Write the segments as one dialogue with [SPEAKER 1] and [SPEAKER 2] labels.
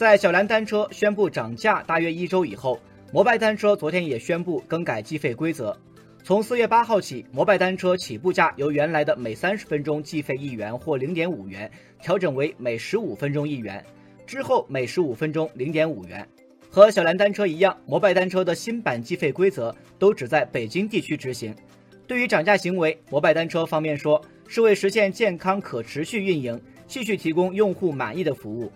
[SPEAKER 1] 在小蓝单车宣布涨价大约一周以后，摩拜单车昨天也宣布更改计费规则。从四月八号起，摩拜单车起步价由原来的每三十分钟计费一元或零点五元，调整为每十五分钟一元，之后每十五分钟零点五元。和小蓝单车一样，摩拜单车的新版计费规则都只在北京地区执行。对于涨价行为，摩拜单车方面说是为实现健康可持续运营，继续提供用户满意的服务。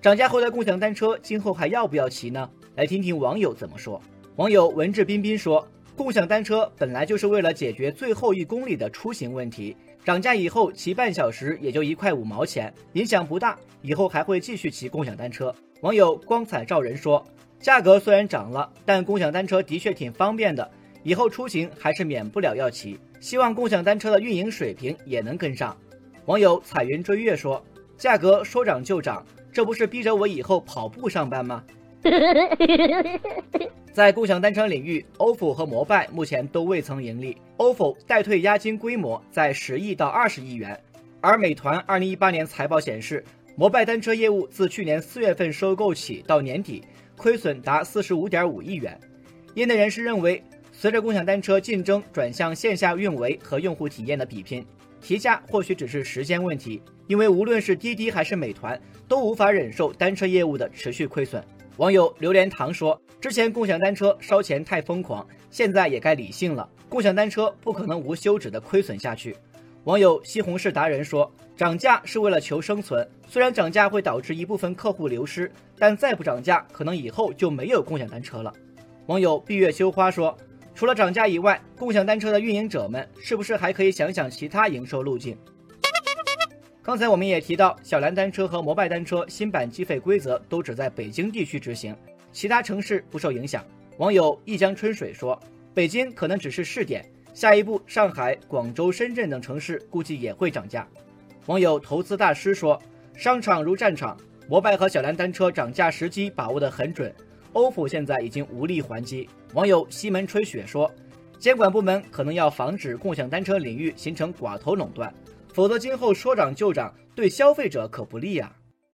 [SPEAKER 1] 涨价后的共享单车今后还要不要骑呢？来听听网友怎么说。网友文质彬彬说。共享单车本来就是为了解决最后一公里的出行问题，涨价以后骑半小时也就一块五毛钱，影响不大。以后还会继续骑共享单车。网友光彩照人说，价格虽然涨了，但共享单车的确挺方便的，以后出行还是免不了要骑。希望共享单车的运营水平也能跟上。网友彩云追月说，价格说涨就涨，这不是逼着我以后跑步上班吗？在共享单车领域，ofo 和摩拜目前都未曾盈利。ofo 代退押金规模在十亿到二十亿元，而美团二零一八年财报显示，摩拜单车业务自去年四月份收购起到年底，亏损达四十五点五亿元。业内人士认为，随着共享单车竞争转向线下运维和用户体验的比拼，提价或许只是时间问题。因为无论是滴滴还是美团，都无法忍受单车业务的持续亏损。网友榴莲糖说：“之前共享单车烧钱太疯狂，现在也该理性了。共享单车不可能无休止的亏损下去。”网友西红柿达人说：“涨价是为了求生存，虽然涨价会导致一部分客户流失，但再不涨价，可能以后就没有共享单车了。”网友闭月羞花说：“除了涨价以外，共享单车的运营者们是不是还可以想想其他营收路径？”刚才我们也提到，小蓝单车和摩拜单车新版计费规则都只在北京地区执行，其他城市不受影响。网友一江春水说：“北京可能只是试点，下一步上海、广州、深圳等城市估计也会涨价。”网友投资大师说：“商场如战场，摩拜和小蓝单车涨价时机把握得很准，ofo 现在已经无力还击。”网友西门吹雪说：“监管部门可能要防止共享单车领域形成寡头垄断。”否则，今后说涨就涨，对消费者可不利啊。